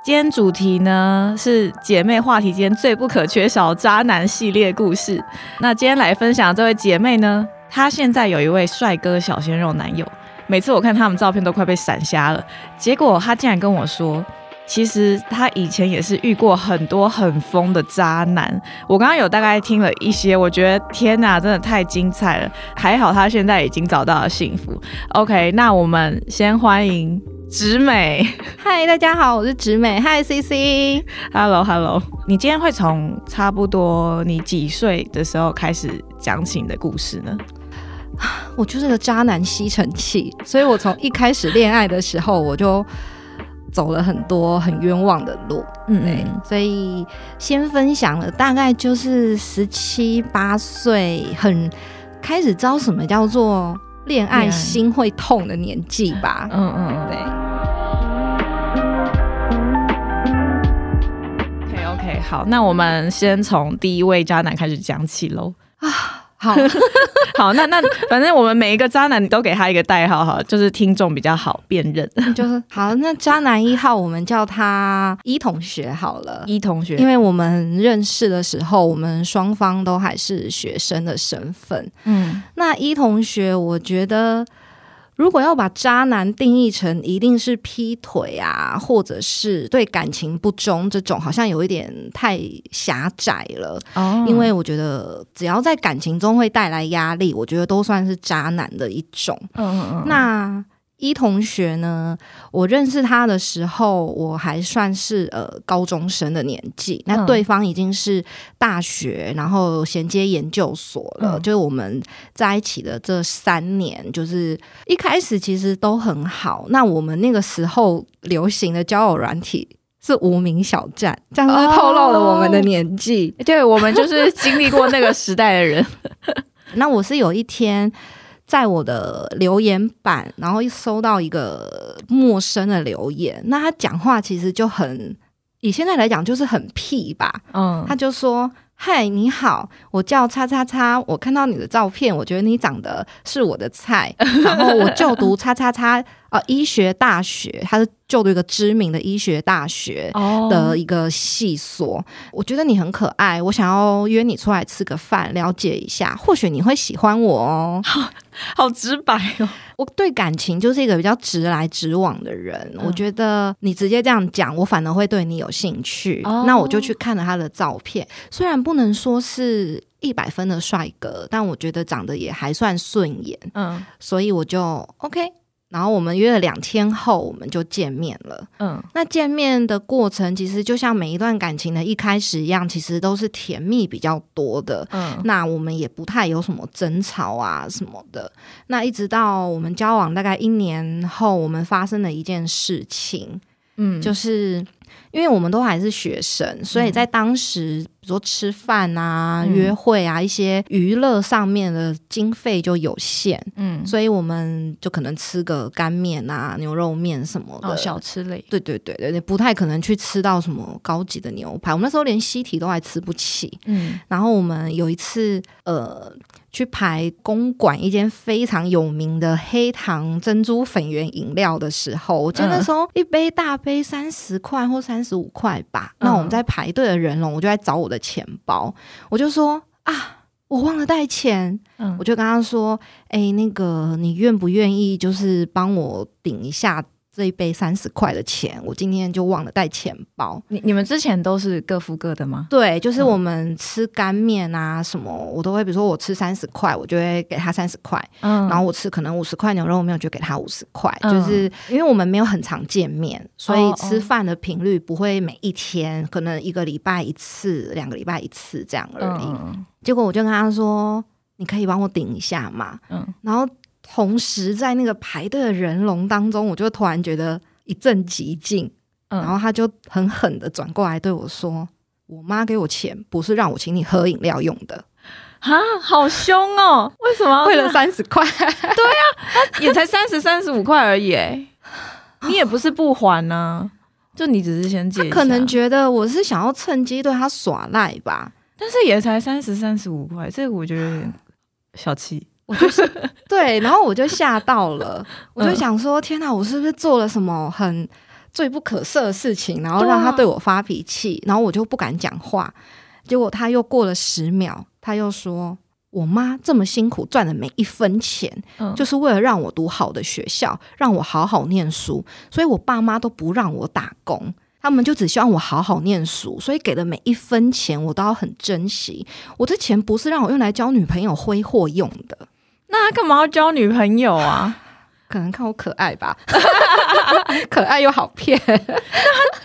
今天主题呢是姐妹话题间最不可缺少渣男系列故事。那今天来分享这位姐妹呢，她现在有一位帅哥小鲜肉男友，每次我看他们照片都快被闪瞎了。结果她竟然跟我说，其实她以前也是遇过很多很疯的渣男。我刚刚有大概听了一些，我觉得天哪，真的太精彩了。还好她现在已经找到了幸福。OK，那我们先欢迎。直美，嗨，大家好，我是植美，嗨，C。C，Hello Hello，你今天会从差不多你几岁的时候开始讲起你的故事呢？我就是个渣男吸尘器，所以我从一开始恋爱的时候，我就走了很多很冤枉的路，嗯嗯，所以先分享了，大概就是十七八岁，很开始知道什么叫做。恋爱。心会痛的年纪吧，嗯嗯嗯，对。好，那我们先从第一位渣男开始讲起喽。啊。好 好，那那反正我们每一个渣男都给他一个代号哈，就是听众比较好辨认。就是好，那渣男一号我们叫他一同学好了，一同学，因为我们认识的时候，我们双方都还是学生的身份。嗯，那一同学，我觉得。如果要把渣男定义成一定是劈腿啊，或者是对感情不忠这种，好像有一点太狭窄了。哦，因为我觉得只要在感情中会带来压力，我觉得都算是渣男的一种。嗯嗯嗯，那。一同学呢，我认识他的时候，我还算是呃高中生的年纪，那对方已经是大学，然后衔接研究所了。就是我们在一起的这三年，就是一开始其实都很好。那我们那个时候流行的交友软体是无名小站，这样是透露了我们的年纪。对，我们就是经历过那个时代的人。那我是有一天。在我的留言板，然后一收到一个陌生的留言，那他讲话其实就很，以现在来讲就是很屁吧，嗯，他就说。嗨，你好，我叫叉叉叉，我看到你的照片，我觉得你长得是我的菜，然后我就读叉叉叉呃医学大学，他是就读一个知名的医学大学的一个系所，我觉得你很可爱，我想要约你出来吃个饭，了解一下，或许你会喜欢我哦。好直白哦！我对感情就是一个比较直来直往的人。我觉得你直接这样讲，我反而会对你有兴趣。那我就去看了他的照片，虽然不能说是一百分的帅哥，但我觉得长得也还算顺眼。嗯，所以我就 OK。然后我们约了两天后，我们就见面了。嗯，那见面的过程其实就像每一段感情的一开始一样，其实都是甜蜜比较多的。嗯，那我们也不太有什么争吵啊什么的。那一直到我们交往大概一年后，我们发生了一件事情。嗯，就是。因为我们都还是学生，所以在当时，比如说吃饭啊、约会啊一些娱乐上面的经费就有限，嗯，所以我们就可能吃个干面啊、牛肉面什么的小吃类。对对对对，不太可能去吃到什么高级的牛排。我们那时候连西提都还吃不起，嗯。然后我们有一次，呃。去排公馆一间非常有名的黑糖珍珠粉圆饮料的时候，我记得那时候一杯大杯三十块或三十五块吧。那我们在排队的人龙，我就在找我的钱包，我就说啊，我忘了带钱。嗯，我就跟他说，哎，那个你愿不愿意就是帮我顶一下？这一杯三十块的钱，我今天就忘了带钱包。你你们之前都是各付各的吗？对，就是我们吃干面啊什么，我都会，比如说我吃三十块，我就会给他三十块。嗯，然后我吃可能五十块牛肉面，我就给他五十块。就是因为我们没有很常见面，所以吃饭的频率不会每一天，可能一个礼拜一次、两个礼拜一次这样而已。结果我就跟他说：“你可以帮我顶一下嘛。”嗯，然后。同时，在那个排队的人龙当中，我就突然觉得一阵寂静，然后他就很狠的转过来对我说：“我妈给我钱不是让我请你喝饮料用的。啊，好凶哦！为什么 为了三十块？对啊，也才三十三十五块而已，哎，你也不是不还呢，就你只是先借。可能觉得我是想要趁机对他耍赖吧，但是也才三十三十五块，这个我觉得有点小气。我就是对，然后我就吓到了，我就想说，天哪，我是不是做了什么很罪不可赦的事情，然后让他对我发脾气，然后我就不敢讲话。结果他又过了十秒，他又说：“我妈这么辛苦赚的每一分钱，就是为了让我读好的学校，让我好好念书。所以我爸妈都不让我打工，他们就只希望我好好念书。所以给的每一分钱，我都要很珍惜。我这钱不是让我用来交女朋友挥霍用的。那他干嘛要交女朋友啊？” 可能看我可爱吧，可爱又好骗。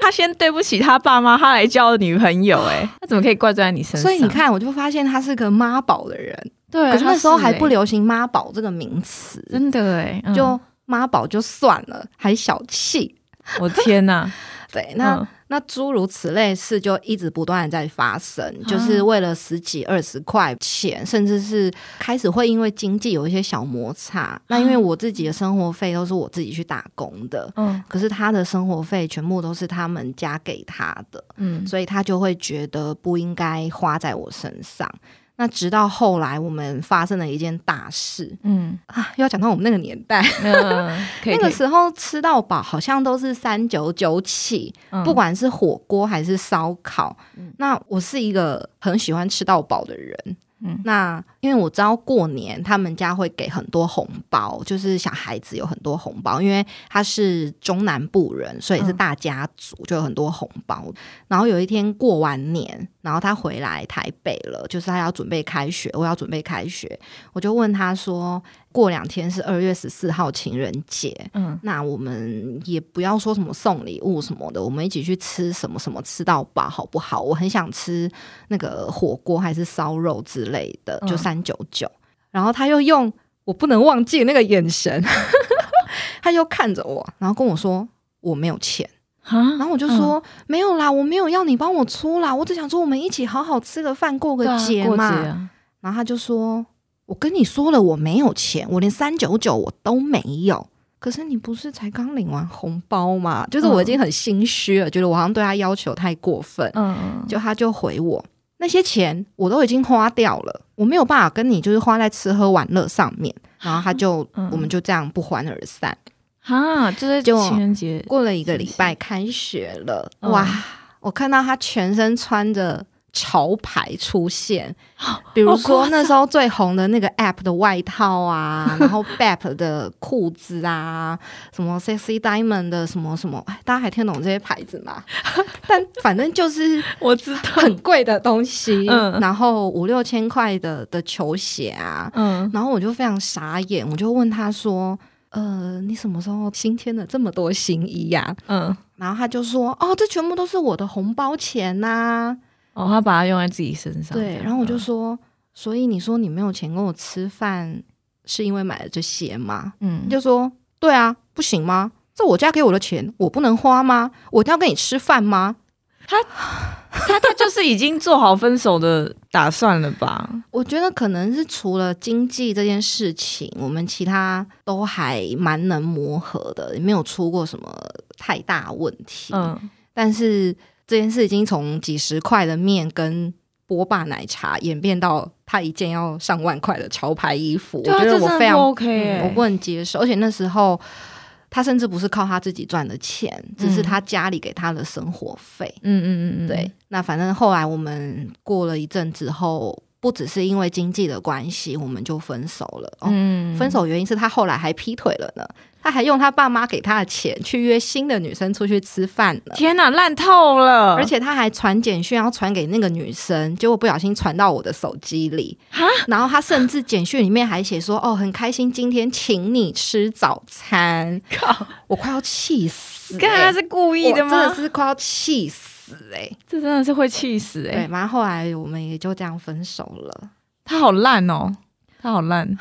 他先对不起他爸妈，他来交女朋友，哎，他怎么可以怪罪在你身上？所以你看，我就发现他是个妈宝的人。对，可是那时候还不流行妈宝这个名词，真的哎，就妈宝就算了，还小气。我天哪！对，那。那诸如此类事就一直不断的在发生，就是为了十几二十块钱，甚至是开始会因为经济有一些小摩擦。那因为我自己的生活费都是我自己去打工的，嗯，可是他的生活费全部都是他们家给他的，嗯，所以他就会觉得不应该花在我身上。那直到后来，我们发生了一件大事，嗯啊，又要讲到我们那个年代，那个时候吃到饱好像都是三九九起，不管是火锅还是烧烤。那我是一个很喜欢吃到饱的人。嗯那因为我知道过年他们家会给很多红包，就是小孩子有很多红包，因为他是中南部人，所以是大家族，就有很多红包。然后有一天过完年，然后他回来台北了，就是他要准备开学，我要准备开学，我就问他说。过两天是二月十四号情人节，嗯，那我们也不要说什么送礼物什么的，我们一起去吃什么什么吃到饱好不好？我很想吃那个火锅还是烧肉之类的，就三九九。然后他又用我不能忘记那个眼神，他又看着我，然后跟我说我没有钱然后我就说没有啦，我没有要你帮我出啦，我只想说我们一起好好吃个饭过个节嘛。然后他就说。我跟你说了，我没有钱，我连三九九我都没有。可是你不是才刚领完红包吗？就是我已经很心虚了，觉得我好像对他要求太过分。就他就回我，那些钱我都已经花掉了，我没有办法跟你就是花在吃喝玩乐上面。然后他就，我们就这样不欢而散。哈，就是情人节过了一个礼拜，开学了，哇！我看到他全身穿着。潮牌出现，比如说那时候最红的那个 App 的外套啊，然后 Bap 的裤子啊，什么 Sexy Diamond 的什么什么，大家还听懂这些牌子吗？但反正就是 我知道很贵的东西，然后五六千块的的球鞋啊，嗯，然后我就非常傻眼，我就问他说：“呃，你什么时候新添了这么多新衣呀？”嗯，然后他就说：“哦，这全部都是我的红包钱呐。”哦，他把它用在自己身上。对，然后我就说，所以你说你没有钱跟我吃饭，是因为买了这些吗？嗯，就说对啊，不行吗？这我家给我的钱，我不能花吗？我一定要跟你吃饭吗？他他 他就是已经做好分手的打算了吧？我觉得可能是除了经济这件事情，我们其他都还蛮能磨合的，也没有出过什么太大问题。嗯，但是。这件事已经从几十块的面跟波霸奶茶演变到他一件要上万块的潮牌衣服，我觉得我非常 OK，我不能接受。而且那时候他甚至不是靠他自己赚的钱，只是他家里给他的生活费。嗯嗯嗯嗯，对。那反正后来我们过了一阵之后，不只是因为经济的关系，我们就分手了。嗯，分手原因是他后来还劈腿了呢。他还用他爸妈给他的钱去约新的女生出去吃饭了。天哪，烂透了！而且他还传简讯要传给那个女生，结果不小心传到我的手机里。然后他甚至简讯里面还写说：“哦，很开心今天请你吃早餐。”靠！我快要气死！看他是故意的吗？真的是快要气死哎！这真的是会气死哎！对，然后后来我们也就这样分手了。他好烂哦！他好烂。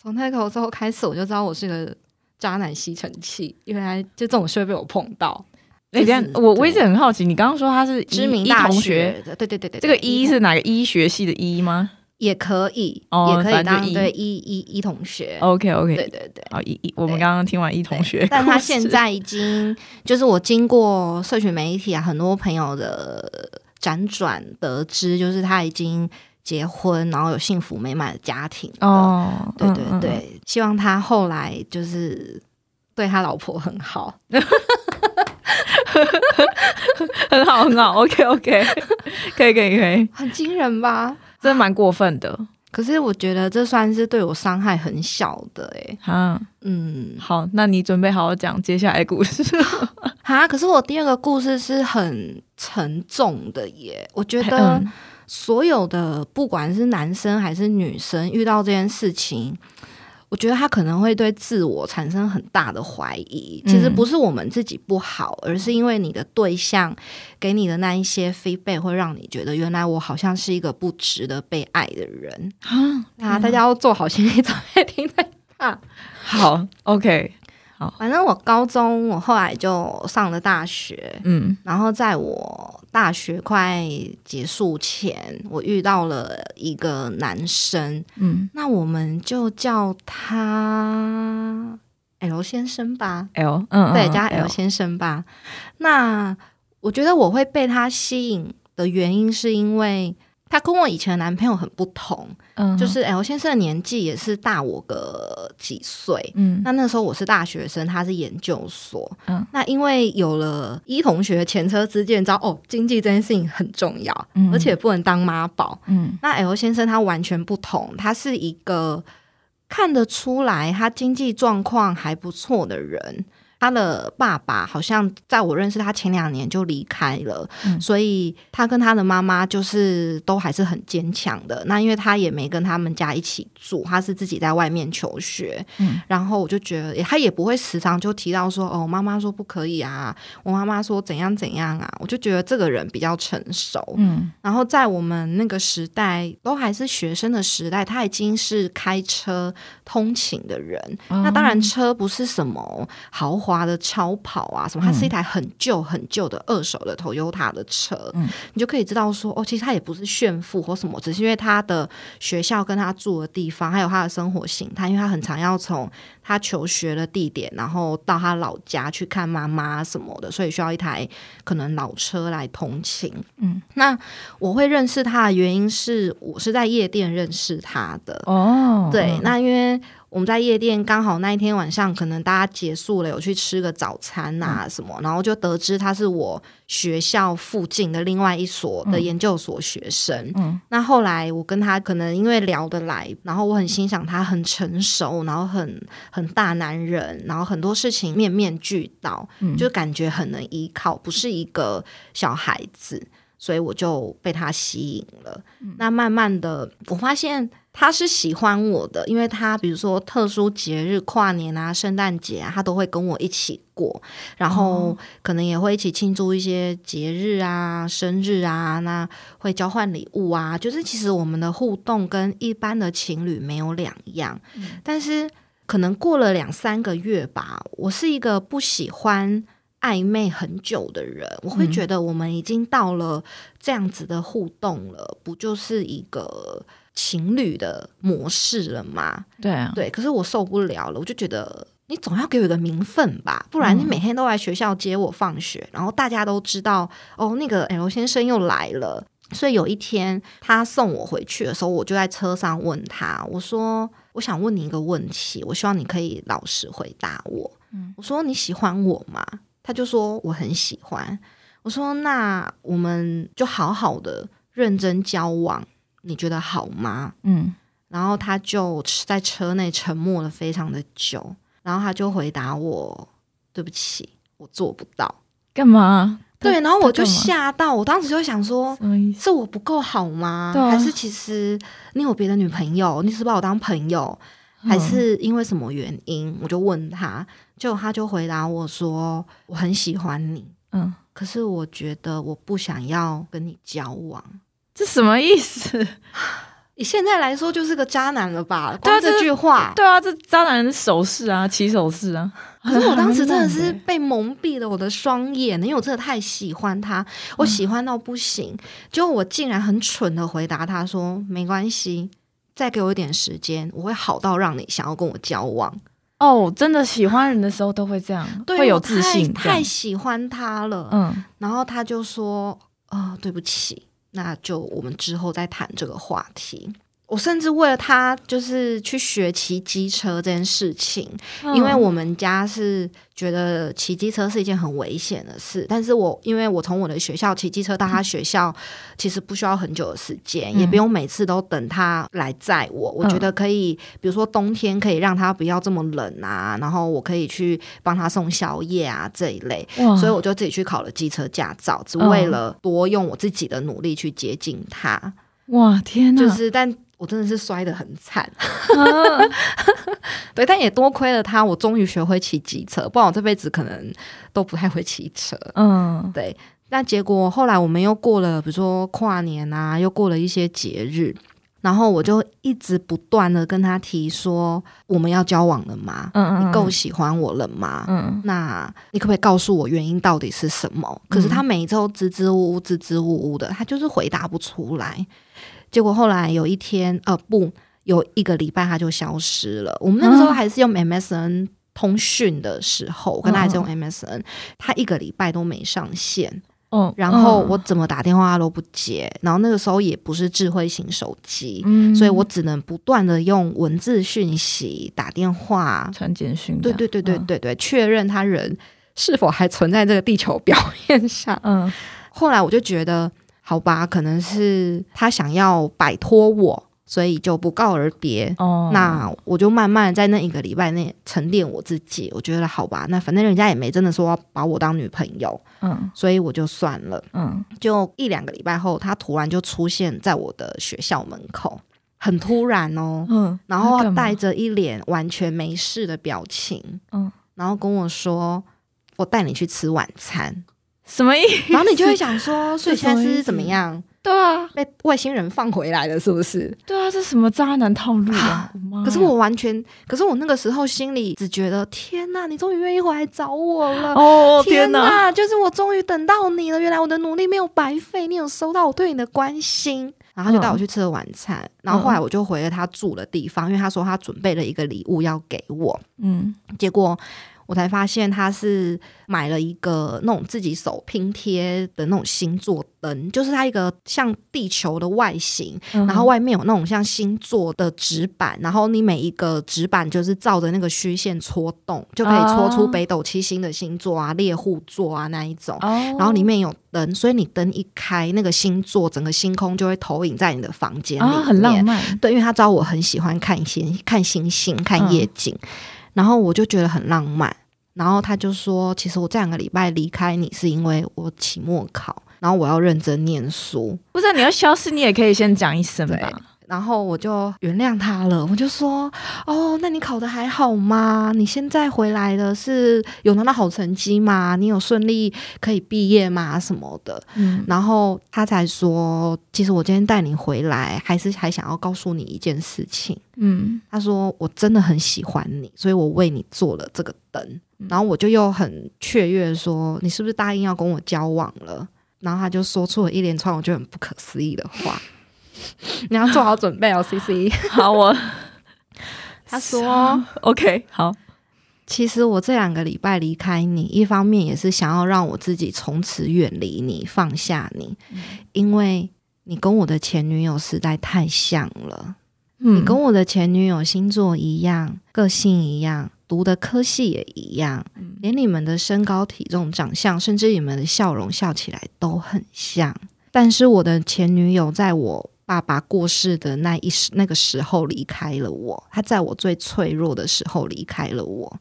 从那头之后开始，我就知道我是个。渣男吸尘器，原来就这种事会被我碰到。哎，这样我我一直很好奇，你刚刚说他是知名大学的，对对对对，这个医是哪个医学系的医吗？也可以，也可以当对一一一同学。OK OK，对对对。好，一一我们刚刚听完一同学，但他现在已经就是我经过社群媒体啊，很多朋友的辗转得知，就是他已经结婚，然后有幸福美满的家庭。哦，对对对，希望他后来就是对他老婆很好，很 好很好。OK OK，可以可以可以，很惊人吧？真的蛮过分的，可是我觉得这算是对我伤害很小的哎。啊，嗯，好，那你准备好好讲接下来故事啊？可是我第二个故事是很沉重的耶。我觉得所有的不管是男生还是女生遇到这件事情。我觉得他可能会对自我产生很大的怀疑。其实不是我们自己不好，而是因为你的对象给你的那一些 feedback 会让你觉得，原来我好像是一个不值得被爱的人啊！大家要做好心理准备，听在啊。好，OK。好，反正我高中，我后来就上了大学，嗯，然后在我大学快结束前，我遇到了一个男生，嗯，那我们就叫他 L 先生吧，L，嗯，对，叫 L 先生吧。那我觉得我会被他吸引的原因，是因为。他跟我以前的男朋友很不同，嗯，就是 L 先生的年纪也是大我个几岁，嗯，那那时候我是大学生，他是研究所，嗯，那因为有了一同学前车之鉴，知道哦，经济这件事情很重要，嗯，而且不能当妈宝，嗯，那 L 先生他完全不同，他是一个看得出来他经济状况还不错的人。他的爸爸好像在我认识他前两年就离开了，所以他跟他的妈妈就是都还是很坚强的。那因为他也没跟他们家一起住，他是自己在外面求学。嗯，然后我就觉得他也不会时常就提到说：“哦，妈妈说不可以啊，我妈妈说怎样怎样啊。”我就觉得这个人比较成熟。嗯，然后在我们那个时代都还是学生的时代，他已经是开车通勤的人。那当然，车不是什么豪。华的超跑啊，什么？它是一台很旧、很旧的二手的 Toyota 的车，嗯，你就可以知道说，哦，其实他也不是炫富或什么，只是因为他的学校跟他住的地方，还有他的生活形态，因为他很常要从他求学的地点，然后到他老家去看妈妈什么的，所以需要一台可能老车来通勤。嗯，那我会认识他的原因是我是在夜店认识他的哦，对，那因为。我们在夜店刚好那一天晚上，可能大家结束了，有去吃个早餐啊什么，然后就得知他是我学校附近的另外一所的研究所学生。嗯，那后来我跟他可能因为聊得来，然后我很欣赏他很成熟，然后很很大男人，然后很多事情面面俱到，就感觉很能依靠，不是一个小孩子，所以我就被他吸引了。那慢慢的，我发现。他是喜欢我的，因为他比如说特殊节日、跨年啊、圣诞节啊，他都会跟我一起过，然后可能也会一起庆祝一些节日啊、生日啊，那会交换礼物啊，就是其实我们的互动跟一般的情侣没有两样。但是可能过了两三个月吧，我是一个不喜欢暧昧很久的人，我会觉得我们已经到了这样子的互动了，不就是一个。情侣的模式了吗？对啊，对，可是我受不了了，我就觉得你总要给我一个名分吧，不然你每天都来学校接我放学，然后大家都知道哦，那个 L 先生又来了。所以有一天他送我回去的时候，我就在车上问他，我说：“我想问你一个问题，我希望你可以老实回答我。”我说：“你喜欢我吗？”他就说：“我很喜欢。”我说：“那我们就好好的认真交往。”你觉得好吗？嗯，然后他就在车内沉默了非常的久，然后他就回答我：“对不起，我做不到。”干嘛？对，然后我就吓到，我当时就想说：“是我不够好吗？还是其实你有别的女朋友？你是把我当朋友，还是因为什么原因？”我就问他，就他就回答我说：“我很喜欢你，嗯，可是我觉得我不想要跟你交往。”这什么意思？你现在来说就是个渣男了吧？光这句话，对啊，这渣男的手势啊，起手势啊。可是我当时真的是 被蒙蔽了我的双眼，因为我真的太喜欢他，我喜欢到不行。结果我竟然很蠢的回答他说：“没关系，再给我一点时间，我会好到让你想要跟我交往。”哦，真的喜欢人的时候都会这样，会有自信，太喜欢他了。嗯，然后他就说：“啊，对不起。”那就我们之后再谈这个话题。我甚至为了他，就是去学骑机车这件事情，因为我们家是觉得骑机车是一件很危险的事。但是我因为我从我的学校骑机车到他学校，其实不需要很久的时间，也不用每次都等他来载我。我觉得可以，比如说冬天可以让他不要这么冷啊，然后我可以去帮他送宵夜啊这一类。所以我就自己去考了机车驾照，只为了多用我自己的努力去接近他。哇，天呐！就是但。我真的是摔得很惨，对，但也多亏了他，我终于学会骑机车，不然我这辈子可能都不太会骑车。嗯，对。那结果后来我们又过了，比如说跨年啊，又过了一些节日，然后我就一直不断的跟他提说，我们要交往了吗？嗯嗯，你够喜欢我了吗？嗯，那你可不可以告诉我原因到底是什么？可是他每一周支支吾吾、支支吾吾的，他就是回答不出来。结果后来有一天，呃，不，有一个礼拜他就消失了。我们那个时候还是用 MSN 通讯的时候，我跟他还是用 MSN，他一个礼拜都没上线。嗯，然后我怎么打电话他都不接。然后那个时候也不是智慧型手机，所以我只能不断的用文字讯息、打电话、传简讯。对对对对对对，确认他人是否还存在这个地球表面上。嗯，后来我就觉得。好吧，可能是他想要摆脱我，所以就不告而别。哦，那我就慢慢在那一个礼拜内沉淀我自己。我觉得好吧，那反正人家也没真的说要把我当女朋友，嗯，所以我就算了。嗯，就一两个礼拜后，他突然就出现在我的学校门口，很突然哦，嗯，然后带着一脸完全没事的表情，嗯，然后跟我说：“我带你去吃晚餐。”什么意思？然后你就会想说，所以现在是怎么样？对啊，被外星人放回来了，是不是？对啊，这什么渣男套路啊！可是我完全，可是我那个时候心里只觉得，天哪，你终于愿意回来找我了！哦，天哪，就是我终于等到你了。原来我的努力没有白费，你有收到我对你的关心。然后就带我去吃了晚餐。然后后来我就回了他住的地方，因为他说他准备了一个礼物要给我。嗯，结果。我才发现他是买了一个那种自己手拼贴的那种星座灯，就是它一个像地球的外形，然后外面有那种像星座的纸板，然后你每一个纸板就是照着那个虚线戳动，就可以戳出北斗七星的星座啊、猎户座啊那一种。然后里面有灯，所以你灯一开，那个星座整个星空就会投影在你的房间里面，很浪漫。对，因为他知道我很喜欢看星、看星星、看夜景。然后我就觉得很浪漫，然后他就说：“其实我这两个礼拜离开你，是因为我期末考，然后我要认真念书。不是你要消失，你也可以先讲一声吧。”然后我就原谅他了，我就说：“哦，那你考的还好吗？你现在回来的是有拿到好成绩吗？你有顺利可以毕业吗？什么的？”嗯，然后他才说：“其实我今天带你回来，还是还想要告诉你一件事情。”嗯，他说：“我真的很喜欢你，所以我为你做了这个灯。”然后我就又很雀跃说：“你是不是答应要跟我交往了？”然后他就说出了一连串我觉得很不可思议的话。你要做好准备哦，C C。好，我 他说 OK，好。其实我这两个礼拜离开你，一方面也是想要让我自己从此远离你，放下你，因为你跟我的前女友实在太像了。你跟我的前女友星座一样，个性一样，读的科系也一样，连你们的身高、体重、长相，甚至你们的笑容，笑起来都很像。但是我的前女友在我。爸爸过世的那一时那个时候离开了我，他在我最脆弱的时候离开了我，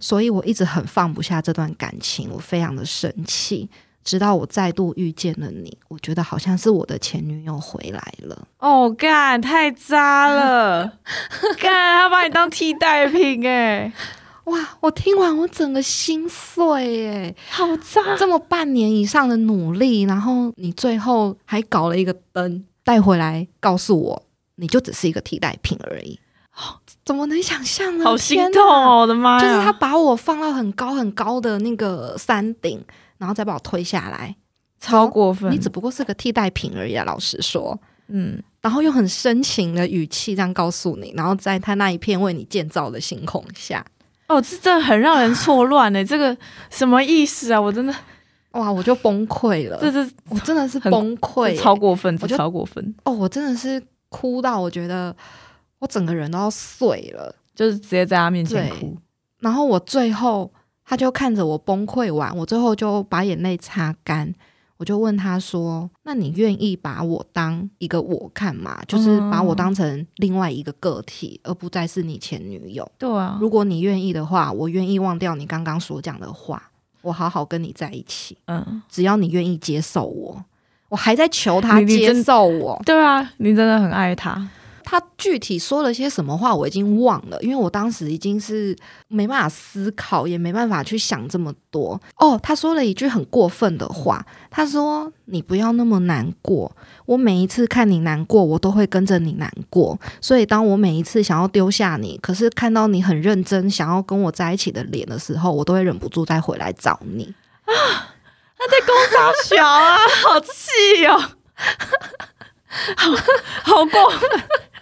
所以我一直很放不下这段感情，我非常的生气。直到我再度遇见了你，我觉得好像是我的前女友回来了。哦，干太渣了，干他把你当替代品哎！哇，我听完我整个心碎哎，好渣！这么半年以上的努力，然后你最后还搞了一个灯。带回来告诉我，你就只是一个替代品而已。怎么能想象呢？好心痛哦！我的妈呀！就是他把我放到很高很高的那个山顶，然后再把我推下来，超过分！你只不过是个替代品而已啊！老实说，嗯，然后用很深情的语气这样告诉你，然后在他那一片为你建造的星空下，哦，这真的很让人错乱呢。这个什么意思啊？我真的，哇，我就崩溃了。这是我真的是崩溃，超过分，这超过分。哦，我真的是哭到我觉得。我整个人都要碎了，就是直接在他面前哭。然后我最后，他就看着我崩溃完，我最后就把眼泪擦干。我就问他说：“那你愿意把我当一个我看吗？就是把我当成另外一个个体，而不再是你前女友？”对啊，如果你愿意的话，我愿意忘掉你刚刚所讲的话，我好好跟你在一起。嗯，只要你愿意接受我，我还在求他接受我。对啊，你真的很爱他。他具体说了些什么话，我已经忘了，因为我当时已经是没办法思考，也没办法去想这么多。哦，他说了一句很过分的话，他说：“你不要那么难过，我每一次看你难过，我都会跟着你难过。所以，当我每一次想要丢下你，可是看到你很认真想要跟我在一起的脸的时候，我都会忍不住再回来找你。”啊，他在公超小啊，好气哦，好好过分。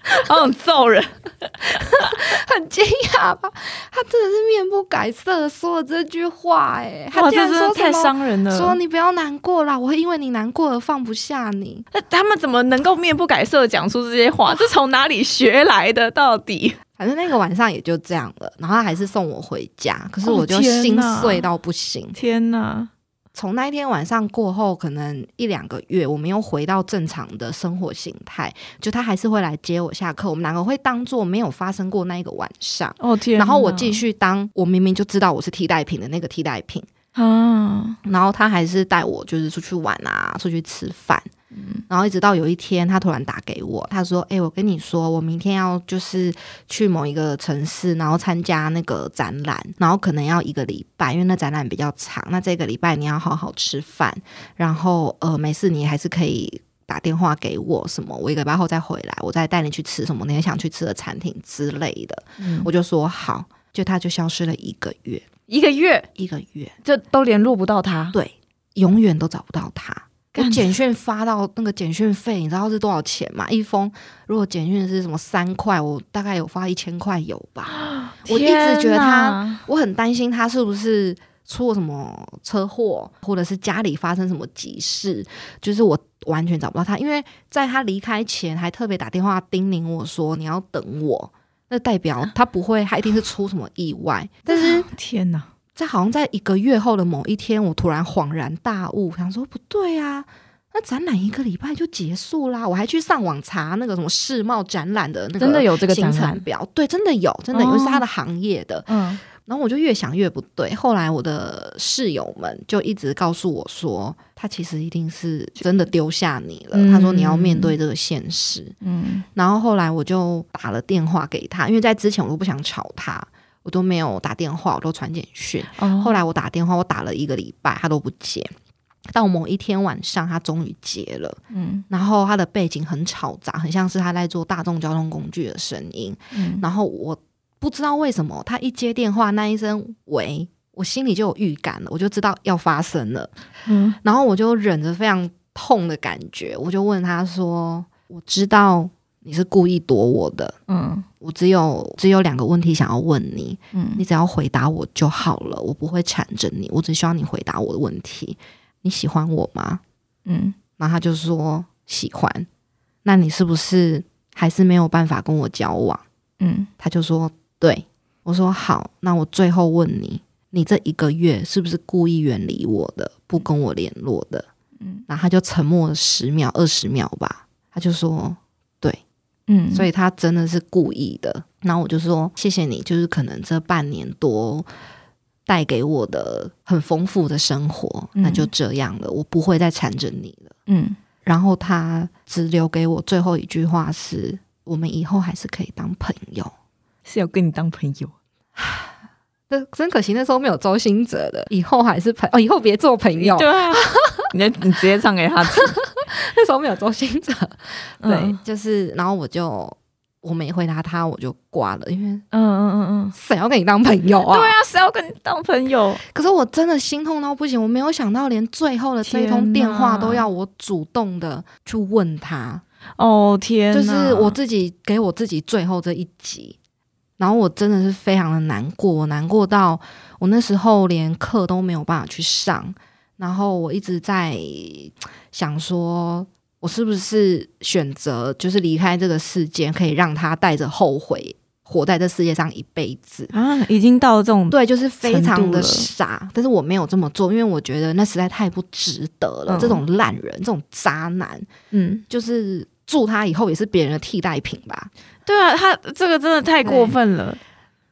好想揍人，很惊讶吧？他真的是面不改色的说了这句话，哎，他竟然说太伤人了，说你不要难过啦，我会因为你难过而放不下你。那他们怎么能够面不改色讲出这些话？这从哪里学来的？到底？反正那个晚上也就这样了，然后他还是送我回家，可是我就心碎到不行。天哪！从那一天晚上过后，可能一两个月，我们又回到正常的生活形态。就他还是会来接我下课，我们两个会当做没有发生过那一个晚上。哦天！然后我继续当我明明就知道我是替代品的那个替代品啊。然后他还是带我就是出去玩啊，出去吃饭。然后一直到有一天，他突然打给我，他说：“哎，我跟你说，我明天要就是去某一个城市，然后参加那个展览，然后可能要一个礼拜，因为那展览比较长。那这个礼拜你要好好吃饭，然后呃，没事，你还是可以打电话给我，什么我一个礼拜后再回来，我再带你去吃什么你想去吃的餐厅之类的。”我就说好，就他就消失了一个月，一个月，一个月，就都联络不到他，对，永远都找不到他。我简讯发到那个简讯费，你知道是多少钱吗？一封如果简讯是什么三块，我大概有发一千块有吧。我一直觉得他，我很担心他是不是出了什么车祸，或者是家里发生什么急事，就是我完全找不到他。因为在他离开前，还特别打电话叮咛我说你要等我，那代表他不会，他一定是出什么意外。但是 天哪！在好像在一个月后的某一天，我突然恍然大悟，想说不对啊，那展览一个礼拜就结束啦！我还去上网查那个什么世贸展览的那个真的有这个行程表，对，真的有，真的有是他的行业的。嗯，然后我就越想越不对。后来我的室友们就一直告诉我说，他其实一定是真的丢下你了。他说你要面对这个现实。嗯，然后后来我就打了电话给他，因为在之前我都不想吵他。我都没有打电话，我都传简讯。后来我打电话，我打了一个礼拜，他都不接。到某一天晚上，他终于接了。嗯，然后他的背景很吵杂，很像是他在做大众交通工具的声音。嗯，然后我不知道为什么，他一接电话那一声“喂”，我心里就有预感了，我就知道要发生了。嗯，然后我就忍着非常痛的感觉，我就问他说：“我知道。”你是故意躲我的，嗯，我只有只有两个问题想要问你，嗯，你只要回答我就好了，我不会缠着你，我只需要你回答我的问题。你喜欢我吗？嗯，然后他就说喜欢。那你是不是还是没有办法跟我交往？嗯，他就说对。我说好，那我最后问你，你这一个月是不是故意远离我的，不跟我联络的？嗯，然后他就沉默了十秒、二十秒吧，他就说。嗯，所以他真的是故意的。然后我就说谢谢你，就是可能这半年多带给我的很丰富的生活，那就这样了，我不会再缠着你了。嗯，然后他只留给我最后一句话是：我们以后还是可以当朋友，是要跟你当朋友。那真可惜，那时候没有周星哲的，以后还是朋哦，以后别做朋友。对啊，你你直接唱给他听。那时候没有周星哲，对，就是然后我就我没回答他，我就挂了，因为嗯嗯嗯嗯，谁要跟你当朋友啊？对啊，谁要跟你当朋友？可是我真的心痛到不行，我没有想到连最后的这一通电话都要我主动的去问他。哦天，就是我自己给我自己最后这一集，然后我真的是非常的难过，难过到我那时候连课都没有办法去上，然后我一直在想说，我是不是选择就是离开这个世界，可以让他带着后悔活在这世界上一辈子啊？已经到这种对，就是非常的傻，但是我没有这么做，因为我觉得那实在太不值得了。这种烂人，这种渣男，嗯，就是。祝他以后也是别人的替代品吧。对啊，他这个真的太过分了。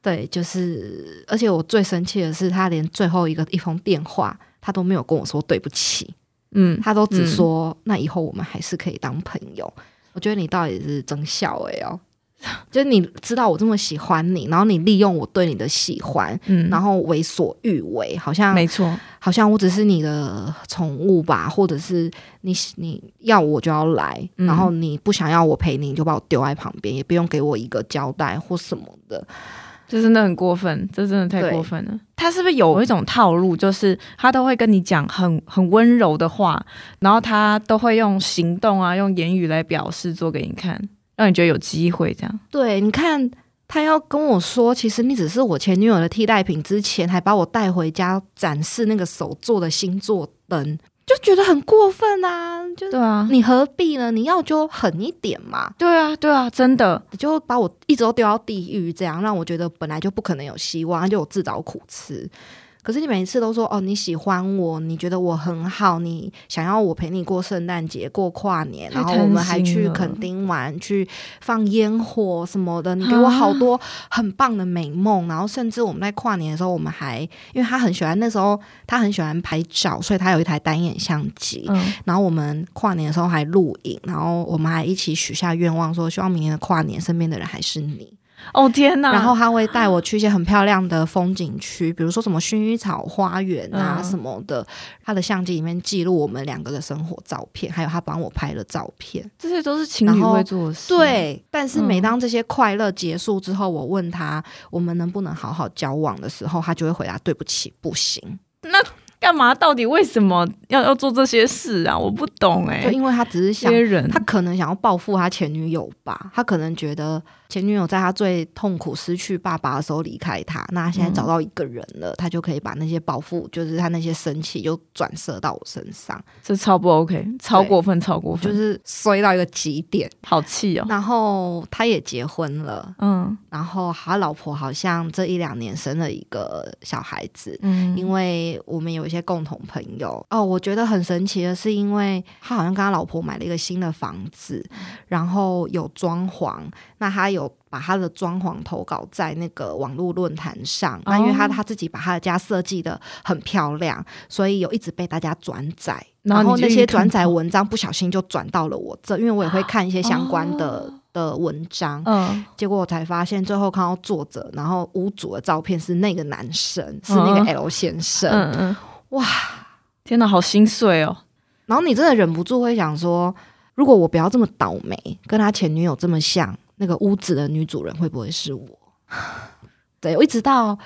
对，就是，而且我最生气的是，他连最后一个一封电话，他都没有跟我说对不起。嗯，他都只说那以后我们还是可以当朋友。我觉得你到底是真笑哎哦。就是你知道我这么喜欢你，然后你利用我对你的喜欢，嗯，然后为所欲为，好像没错，好像我只是你的宠物吧，或者是你你要我就要来，然后你不想要我陪你，你就把我丢在旁边，也不用给我一个交代或什么的，这真的很过分，这真的太过分了。他是不是有一种套路，就是他都会跟你讲很很温柔的话，然后他都会用行动啊，用言语来表示做给你看。让你觉得有机会，这样对？你看他要跟我说，其实你只是我前女友的替代品，之前还把我带回家展示那个手做的星座灯，就觉得很过分啊！就对啊，你何必呢？你要就狠一点嘛！对啊，对啊，真的，你就把我一直都丢到地狱，这样让我觉得本来就不可能有希望，就我自找苦吃。可是你每一次都说哦你喜欢我，你觉得我很好，你想要我陪你过圣诞节、过跨年，然后我们还去垦丁玩，去放烟火什么的。你给我好多很棒的美梦，然后甚至我们在跨年的时候，我们还因为他很喜欢那时候他很喜欢拍照，所以他有一台单眼相机。然后我们跨年的时候还录影，然后我们还一起许下愿望，说希望明年的跨年身边的人还是你。哦天哪！然后他会带我去一些很漂亮的风景区，比如说什么薰衣草花园啊什么的。他的相机里面记录我们两个的生活照片，还有他帮我拍的照片。这些都是情侣会做的事。对，但是每当这些快乐结束之后，我问他我们能不能好好交往的时候，他就会回答对不起，不行。那。干嘛？到底为什么要要做这些事啊？我不懂哎。就因为他只是想，他可能想要报复他前女友吧。他可能觉得前女友在他最痛苦失去爸爸的时候离开他，那他现在找到一个人了，他就可以把那些报复，就是他那些生气，就转射到我身上。这超不 OK，超过分，超过分，就是衰到一个极点，好气哦。然后他也结婚了，嗯，然后他老婆好像这一两年生了一个小孩子，嗯，因为我们有一。些共同朋友哦，我觉得很神奇的是，因为他好像跟他老婆买了一个新的房子，然后有装潢，那他有把他的装潢投稿在那个网络论坛上。那因为他他自己把他的家设计的很漂亮，所以有一直被大家转载。然后那些转载文章不小心就转到了我这，因为我也会看一些相关的的文章。嗯，结果我才发现，最后看到作者，然后屋主的照片是那个男生，是那个 L 先生。嗯嗯。哇，天哪，好心碎哦！然后你真的忍不住会想说，如果我不要这么倒霉，跟他前女友这么像，那个屋子的女主人会不会是我？对我一直到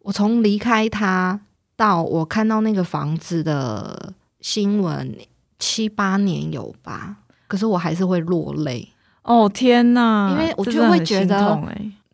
我从离开他到我看到那个房子的新闻七八年有吧，可是我还是会落泪。哦天哪，因为我就会觉得。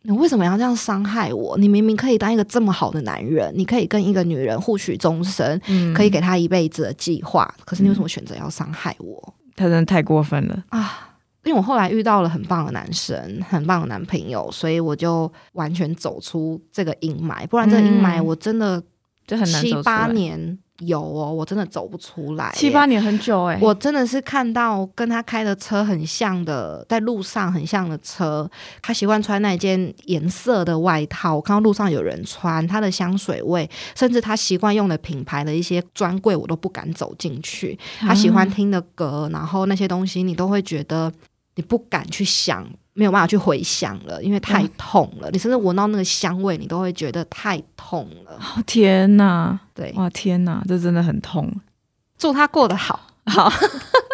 你为什么要这样伤害我？你明明可以当一个这么好的男人，你可以跟一个女人互许终身，可以给她一辈子的计划，可是你为什么选择要伤害我？他真的太过分了啊！因为我后来遇到了很棒的男生，很棒的男朋友，所以我就完全走出这个阴霾。不然这个阴霾我真的就很难七八年。有哦，我真的走不出来。七八年很久哎，我真的是看到跟他开的车很像的，在路上很像的车，他习惯穿那件颜色的外套，我看到路上有人穿，他的香水味，甚至他习惯用的品牌的一些专柜，我都不敢走进去。他喜欢听的歌，然后那些东西，你都会觉得你不敢去想。没有办法去回想了，因为太痛了。你甚至闻到那个香味，你都会觉得太痛了。天哪！对，哇，天哪，这真的很痛。祝他过得好，好。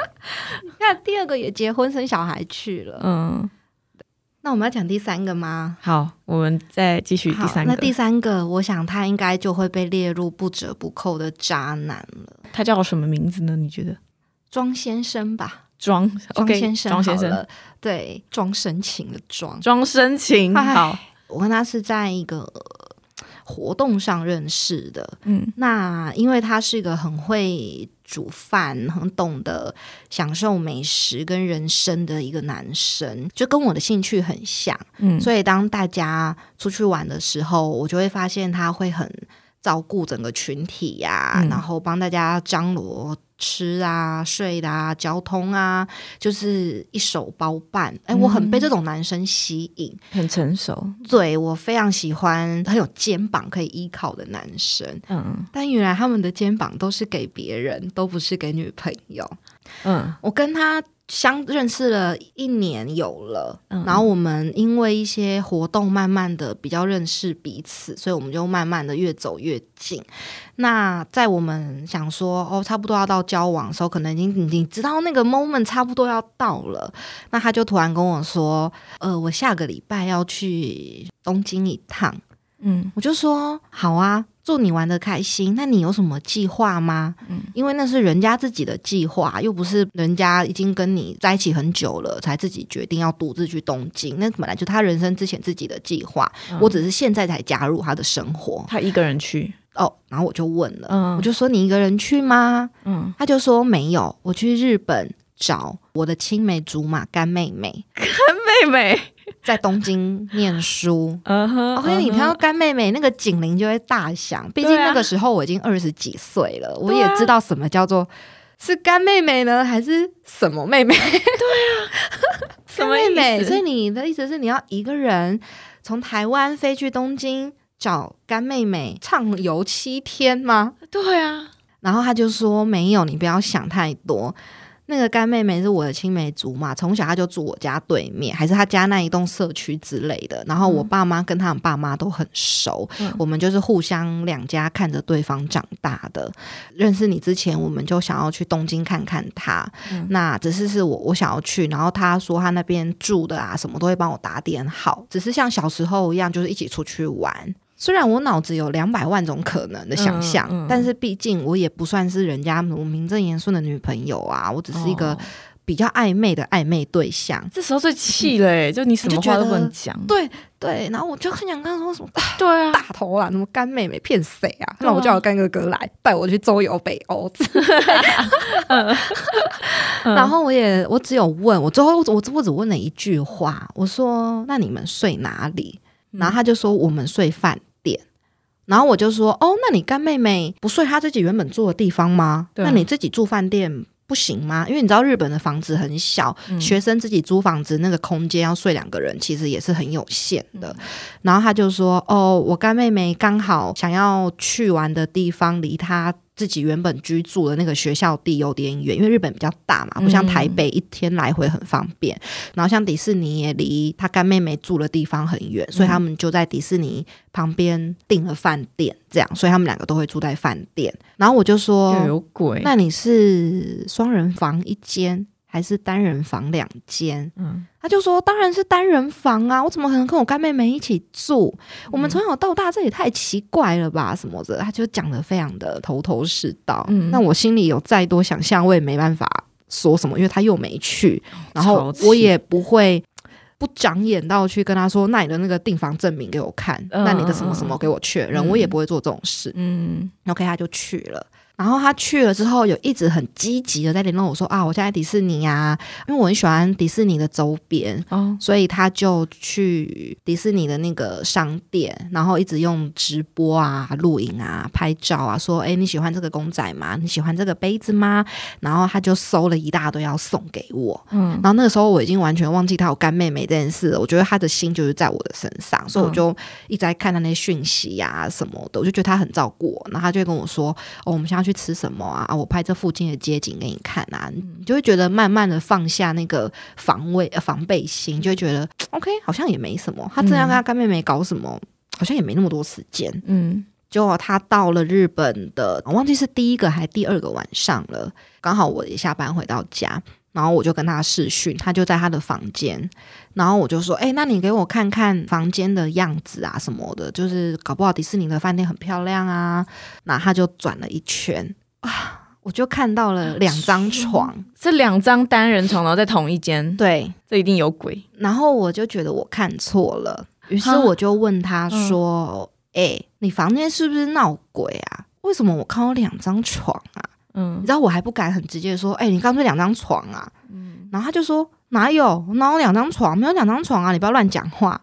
那第二个也结婚生小孩去了。嗯，那我们要讲第三个吗？好，我们再继续第三个。那第三个，我想他应该就会被列入不折不扣的渣男了。他叫什么名字呢？你觉得？庄先生吧。庄庄先生，庄先生，对，庄深情的庄，庄深情。好，我跟他是在一个。活动上认识的，嗯，那因为他是一个很会煮饭、很懂得享受美食跟人生的一个男生，就跟我的兴趣很像，嗯，所以当大家出去玩的时候，我就会发现他会很照顾整个群体呀，然后帮大家张罗。吃啊、睡啊、交通啊，就是一手包办。哎，我很被这种男生吸引，很成熟。对我非常喜欢很有肩膀可以依靠的男生。嗯，但原来他们的肩膀都是给别人，都不是给女朋友。嗯，我跟他。相认识了一年有了，然后我们因为一些活动，慢慢的比较认识彼此，所以我们就慢慢的越走越近。那在我们想说哦，差不多要到交往的时候，可能已经你知道那个 moment 差不多要到了，那他就突然跟我说，呃，我下个礼拜要去东京一趟。嗯，我就说好啊。祝你玩的开心，那你有什么计划吗？嗯，因为那是人家自己的计划，又不是人家已经跟你在一起很久了才自己决定要独自去东京。那本来就他人生之前自己的计划，我只是现在才加入他的生活。他一个人去哦，然后我就问了，我就说你一个人去吗？嗯，他就说没有，我去日本找我的青梅竹马干妹妹，干妹妹。在东京念书，嗯哼，OK，你听到干妹妹那个警铃就会大响。毕竟那个时候我已经二十几岁了，我也知道什么叫做是干妹妹呢，还是什么妹妹？对啊，什么妹妹？所以你的意思是你要一个人从台湾飞去东京找干妹妹畅游七天吗？对啊，然后他就说没有，你不要想太多。那个干妹妹是我的青梅竹马，从小她就住我家对面，还是她家那一栋社区之类的。然后我爸妈跟他们爸妈都很熟，我们就是互相两家看着对方长大的。认识你之前，我们就想要去东京看看她。那只是是我我想要去，然后她说她那边住的啊什么都会帮我打点好，只是像小时候一样，就是一起出去玩。虽然我脑子有两百万种可能的想象，但是毕竟我也不算是人家名正言顺的女朋友啊，我只是一个比较暧昧的暧昧对象。这时候最气了，就你什么话都不能讲。对对，然后我就很想跟他说什么，对啊，大头啊，什么干妹妹骗谁啊？那我叫我干哥哥来带我去周游北欧。然后我也我只有问我最后我我只问了一句话，我说那你们睡哪里？然后他就说我们睡饭店。然后我就说，哦，那你干妹妹不睡她自己原本住的地方吗？那你自己住饭店不行吗？因为你知道日本的房子很小，学生自己租房子那个空间要睡两个人，其实也是很有限的。然后他就说，哦，我干妹妹刚好想要去玩的地方离她。自己原本居住的那个学校地有点远，因为日本比较大嘛，不像台北一天来回很方便。然后像迪士尼也离他干妹妹住的地方很远，所以他们就在迪士尼旁边订了饭店，这样，所以他们两个都会住在饭店。然后我就说，有鬼，那你是双人房一间？还是单人房两间，嗯，他就说当然是单人房啊，我怎么可能跟我干妹妹一起住？我们从小到大这也太奇怪了吧，什么的，他就讲的非常的头头是道。嗯，那我心里有再多想象，我也没办法说什么，因为他又没去，然后我也不会不长眼到去跟他说，那你的那个订房证明给我看，那你的什么什么给我确认，我也不会做这种事。嗯，OK，他就去了。然后他去了之后，有一直很积极的在联络我说啊，我现在迪士尼啊，因为我很喜欢迪士尼的周边，哦，所以他就去迪士尼的那个商店，然后一直用直播啊、录影啊、拍照啊，说哎你喜欢这个公仔吗？你喜欢这个杯子吗？然后他就收了一大堆要送给我，嗯，然后那个时候我已经完全忘记他有干妹妹这件事了，我觉得他的心就是在我的身上，所以我就一直在看他那些讯息呀什么的，我就觉得他很照顾我，然后他就跟我说哦，我们现在。去吃什么啊？我拍这附近的街景给你看啊，你就会觉得慢慢的放下那个防卫防备心，就会觉得 OK，好像也没什么。他这样跟他干妹妹搞什么，好像也没那么多时间。嗯，就他到了日本的，我忘记是第一个还是第二个晚上了，刚好我也下班回到家。然后我就跟他视讯，他就在他的房间，然后我就说：“哎，那你给我看看房间的样子啊，什么的，就是搞不好迪士尼的饭店很漂亮啊。”那他就转了一圈啊。我就看到了两张床，是两张单人床，然后在同一间。对，这一定有鬼。然后我就觉得我看错了，于是我就问他说：“哎，你房间是不是闹鬼啊？为什么我看到两张床啊？”嗯，你知道我还不敢很直接说：“哎，你刚说两张床啊？”嗯，然后他就说：“哪有？哪有两张床？没有两张床啊！你不要乱讲话。”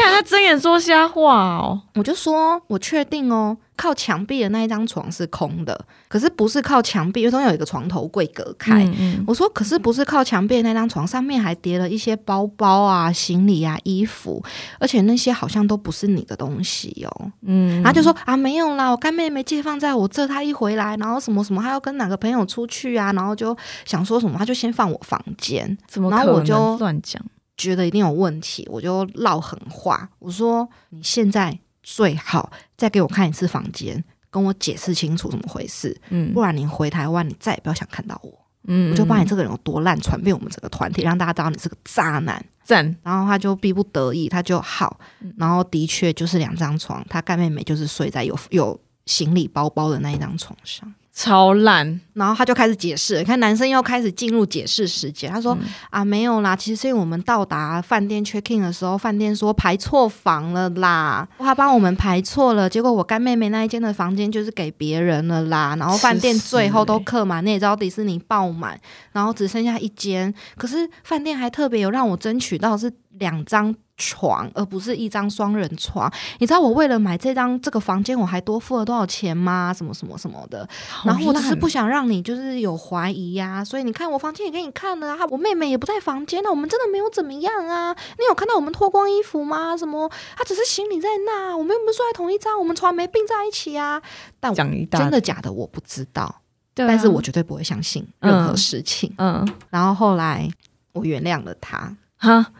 看他睁眼说瞎话哦！我就说：“我确定哦。”靠墙壁的那一张床是空的，可是不是靠墙壁，因为中间有一个床头柜隔开。我说，可是不是靠墙壁的那张床上面还叠了一些包包啊、行李啊、衣服，而且那些好像都不是你的东西哦。嗯，然后就说啊，没有啦，我干妹妹借放在我这，她一回来，然后什么什么，她要跟哪个朋友出去啊，然后就想说什么，她就先放我房间。怎么？然后我就乱讲，觉得一定有问题，我就唠狠话，我说你现在。最好再给我看一次房间，跟我解释清楚怎么回事。嗯，不然你回台湾，你再也不要想看到我。嗯，我就把你这个人有多烂传遍我们整个团体，让大家知道你是个渣男。赞。然后他就逼不得已，他就好。然后的确就是两张床，他干妹妹就是睡在有有行李包包的那一张床上。超烂，然后他就开始解释，看男生又开始进入解释时间。他说：“啊，没有啦，其实是因为我们到达饭店 check in 的时候，饭店说排错房了啦，他帮我们排错了，结果我干妹妹那一间的房间就是给别人了啦。然后饭店最后都客满，你也知道迪士尼爆满，然后只剩下一间。可是饭店还特别有让我争取到是两张。”床，而不是一张双人床。你知道我为了买这张这个房间，我还多付了多少钱吗？什么什么什么的。然后我只是不想让你就是有怀疑呀，所以你看我房间也给你看了啊。我妹妹也不在房间，那我们真的没有怎么样啊。你有看到我们脱光衣服吗？什么？他只是行李在那，我们又不是睡在同一张，我们床没并在一起啊。但真的假的我不知道，但是我绝对不会相信任何事情。嗯。然后后来我原谅了他。哈。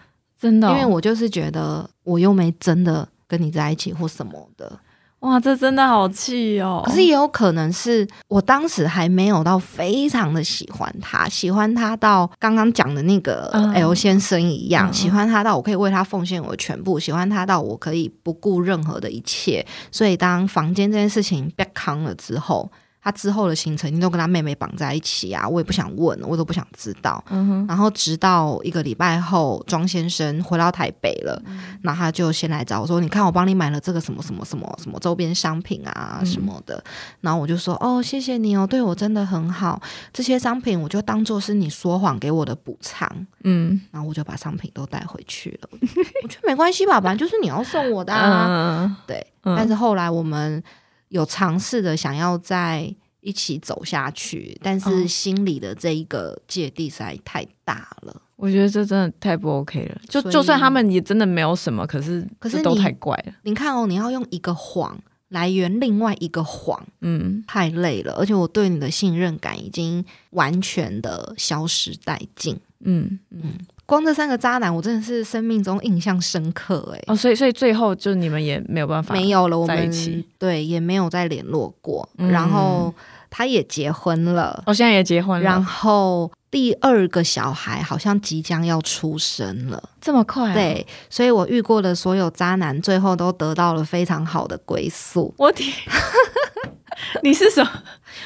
真的，因为我就是觉得我又没真的跟你在一起或什么的，哇，这真的好气哦！可是也有可能是我当时还没有到非常的喜欢他，喜欢他到刚刚讲的那个 L 先生一样，喜欢他到我可以为他奉献我的全部，喜欢他到我可以不顾任何的一切。所以当房间这件事情被扛了之后。他之后的行程，你都跟他妹妹绑在一起啊！我也不想问，我都不想知道。然后直到一个礼拜后，庄先生回到台北了，那他就先来找我说：“你看，我帮你买了这个什么什么什么什么周边商品啊什么的。”然后我就说：“哦，谢谢你哦，对我真的很好。这些商品我就当做是你说谎给我的补偿。”嗯，然后我就把商品都带回去了。我觉得没关系吧，反正就是你要送我的。啊。对，但是后来我们。有尝试的想要在一起走下去，但是心里的这一个芥蒂实在太大了。我觉得这真的太不 OK 了。就就算他们也真的没有什么，可是可是都太怪了。你看哦，你要用一个谎来圆另外一个谎，嗯，太累了。而且我对你的信任感已经完全的消失殆尽。嗯嗯。光这三个渣男，我真的是生命中印象深刻哎。哦，所以所以最后就你们也没有办法没有了，我们对也没有再联络过。然后他也结婚了，我现在也结婚了。然后第二个小孩好像即将要出生了，这么快？对，所以我遇过的所有渣男，最后都得到了非常好的归宿。我天！你是什么？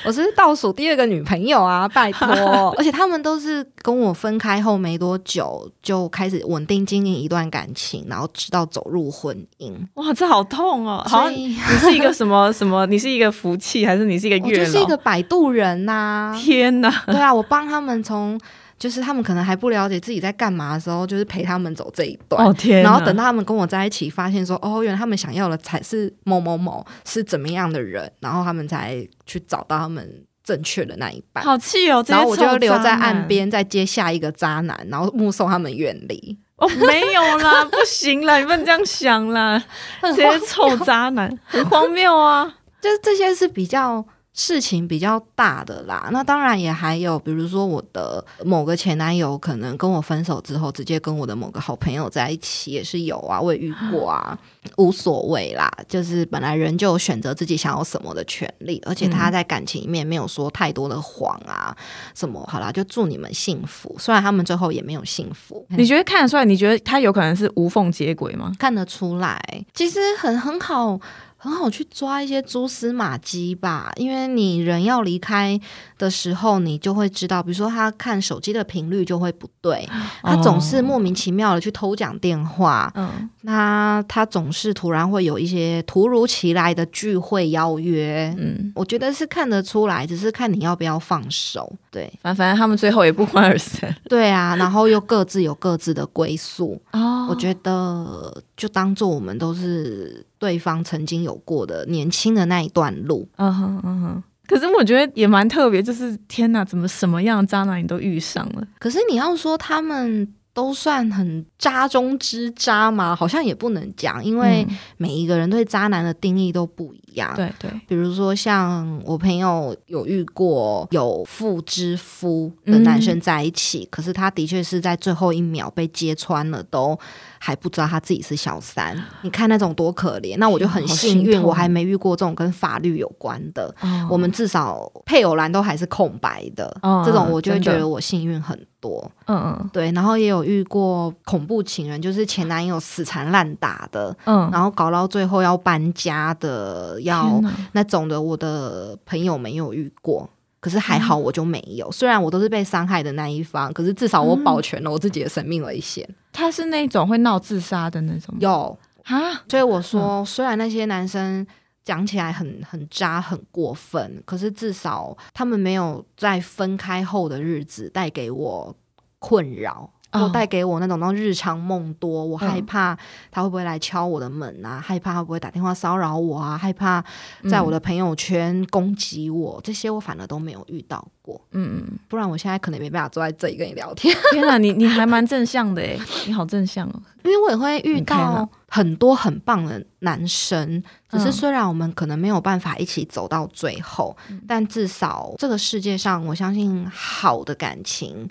我是倒数第二个女朋友啊！拜托，而且他们都是跟我分开后没多久就开始稳定经营一段感情，然后直到走入婚姻。哇，这好痛哦！好，你是一个什么 什么？你是一个福气，还是你是一个月老？就是一个摆渡人呐！天哪！对啊，我帮他们从。就是他们可能还不了解自己在干嘛的时候，就是陪他们走这一段。哦天！然后等到他们跟我在一起，发现说哦，原来他们想要的才是某某某是怎么样的人，然后他们才去找到他们正确的那一半。好气哦！然后我就留在岸边，再接下一个渣男，然后目送他们远离。哦，没有啦，不行啦，你不能这样想啦，这些臭渣男很荒谬啊！就是这些是比较。事情比较大的啦，那当然也还有，比如说我的某个前男友可能跟我分手之后，直接跟我的某个好朋友在一起，也是有啊，我也遇过啊，无所谓啦，就是本来人就有选择自己想要什么的权利，而且他在感情里面没有说太多的谎啊，什么好啦，就祝你们幸福。虽然他们最后也没有幸福，你觉得看得出来？你觉得他有可能是无缝接轨吗？看得出来，其实很很好。很好去抓一些蛛丝马迹吧，因为你人要离开的时候，你就会知道，比如说他看手机的频率就会不对，他总是莫名其妙的去偷讲电话，嗯，那他总是突然会有一些突如其来的聚会邀约，嗯，我觉得是看得出来，只是看你要不要放手，对，反反正他们最后也不欢而散，对啊，然后又各自有各自的归宿，哦，我觉得就当做我们都是。对方曾经有过的年轻的那一段路，嗯哼嗯哼。可是我觉得也蛮特别，就是天哪，怎么什么样的渣男你都遇上了？可是你要说他们。都算很渣中之渣吗？好像也不能讲，因为每一个人对渣男的定义都不一样。对对，比如说像我朋友有遇过有妇之夫的男生在一起，可是他的确是在最后一秒被揭穿了，都还不知道他自己是小三。你看那种多可怜。那我就很幸运，我还没遇过这种跟法律有关的。我们至少配偶栏都还是空白的，这种我就会觉得我幸运很。多，嗯嗯，对，然后也有遇过恐怖情人，就是前男友死缠烂打的，嗯，然后搞到最后要搬家的，要那种的，我的朋友没有遇过，可是还好我就没有，虽然我都是被伤害的那一方，可是至少我保全了我自己的生命危险。他是那种会闹自杀的那种，有啊，所以我说，虽然那些男生。讲起来很很渣很过分，可是至少他们没有在分开后的日子带给我困扰。我带给我那种那种日常梦多，我害怕他会不会来敲我的门啊？害怕会不会打电话骚扰我啊？害怕在我的朋友圈攻击我，这些我反而都没有遇到过。嗯嗯，不然我现在可能没办法坐在这里跟你聊天。天哪，你你还蛮正向的哎，你好正向哦。因为我也会遇到很多很棒的男生，只是虽然我们可能没有办法一起走到最后，但至少这个世界上，我相信好的感情。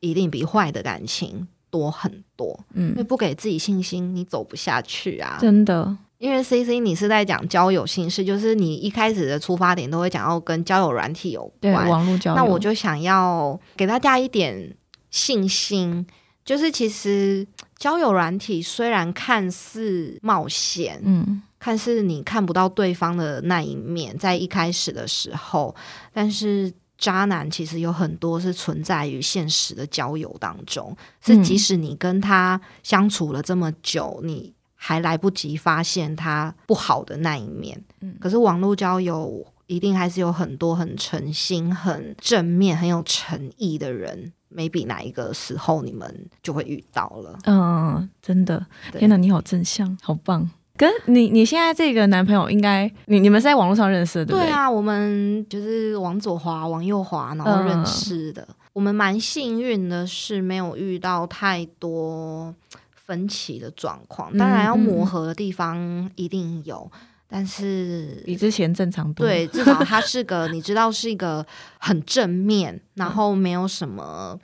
一定比坏的感情多很多，嗯，因为不给自己信心，你走不下去啊！真的，因为 C C 你是在讲交友心事，就是你一开始的出发点都会讲要跟交友软体有关，网络交友。那我就想要给大家一点信心，就是其实交友软体虽然看似冒险，嗯，看似你看不到对方的那一面，在一开始的时候，但是。渣男其实有很多是存在于现实的交友当中，是即使你跟他相处了这么久，你还来不及发现他不好的那一面。嗯，可是网络交友一定还是有很多很诚心、很正面、很有诚意的人。maybe 哪一个时候你们就会遇到了？嗯，真的，天哪，你好正向，好棒。跟你你现在这个男朋友应该你你们是在网络上认识的对不对啊，我们就是往左滑往右滑然后认识的。我们蛮幸运的是没有遇到太多分歧的状况，当然要磨合的地方一定有，但是比之前正常多。对，至少他是个你知道是一个很正面，然后没有什么。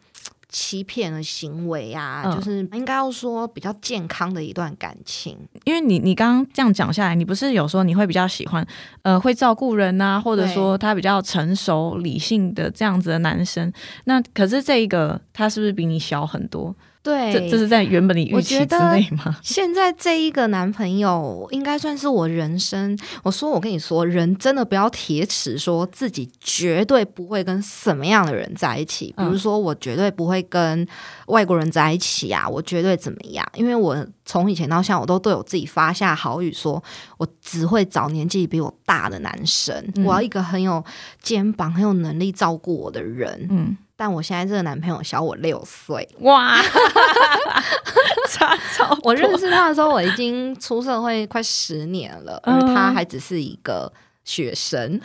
欺骗的行为啊，就是应该要说比较健康的一段感情。因为你你刚刚这样讲下来，你不是有说你会比较喜欢呃会照顾人啊，或者说他比较成熟理性的这样子的男生？那可是这一个他是不是比你小很多？对，这这是在原本你预期之内吗？现在这一个男朋友应该算是我人生。我说，我跟你说，人真的不要铁齿，说自己绝对不会跟什么样的人在一起。比如说，我绝对不会跟外国人在一起啊，我绝对怎么样？因为我从以前到现在，我都对我自己发下好语，说我只会找年纪比我大的男生。我要一个很有肩膀、很有能力照顾我的人。嗯。但我现在这个男朋友小我六岁，哇，差超！我认识他的时候，我已经出社会快十年了，而他还只是一个学生，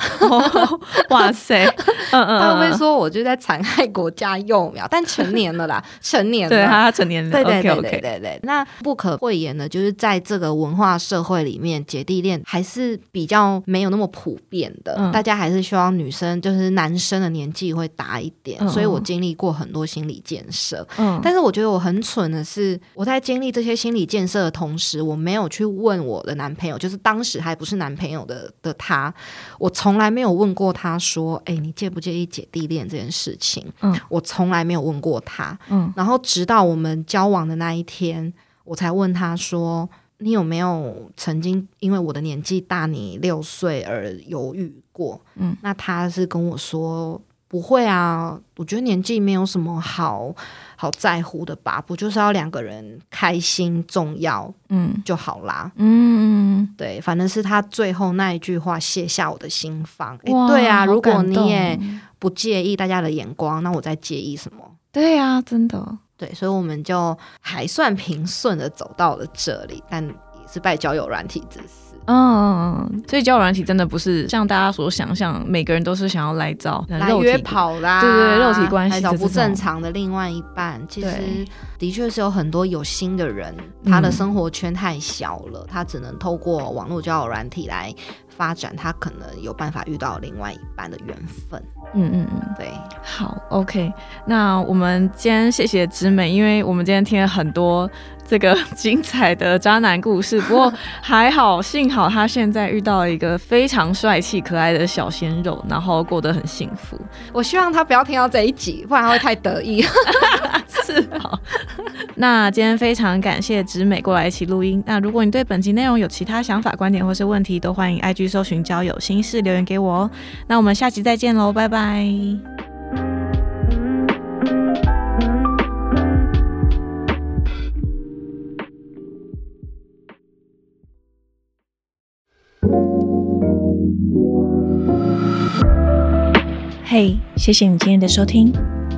哇塞，嗯嗯，他会说我就在残害国家幼苗，但成年了啦，成年了，对他成年了，对对对对对对。那不可讳言的，就是在这个文化社会里面，姐弟恋还是比较没有那么普遍的，大家还是希望女生就是男生的年纪会大一点，所以我经历过很多心理建设，嗯，但是我觉得我很蠢的是，我在经历这些心理建设的同时，我没有去问我的男朋友，就是当时还不是男朋友的的他。我从来没有问过他说：“哎，你介不介意姐弟恋这件事情？”嗯，我从来没有问过他。嗯，然后直到我们交往的那一天，我才问他说：“你有没有曾经因为我的年纪大你六岁而犹豫过？”嗯，那他是跟我说：“不会啊，我觉得年纪没有什么好。”好在乎的吧，不就是要两个人开心重要，嗯就好啦，嗯对，反正是他最后那一句话卸下我的心房。对啊，如果你也不介意大家的眼光，那我在介意什么？对啊，真的，对，所以我们就还算平顺的走到了这里，但也是拜交友软体之死。嗯，所以交友软体真的不是像大家所想象，每个人都是想要来找来约跑啦，对对，肉体关系找不正常的另外一半。其实的确是有很多有心的人，他的生活圈太小了，他只能透过网络交友软体来发展，他可能有办法遇到另外一半的缘分。嗯嗯嗯，对，好，OK，那我们今天谢谢直美，因为我们今天听了很多这个精彩的渣男故事，不过还好，幸好他现在遇到了一个非常帅气可爱的小鲜肉，然后过得很幸福。我希望他不要听到这一集，不然他会太得意。是好，那今天非常感谢植美过来一起录音。那如果你对本集内容有其他想法、观点或是问题，都欢迎 IG 搜寻交友心事留言给我哦。那我们下集再见喽，拜拜。拜。嘿，谢谢你今天的收听。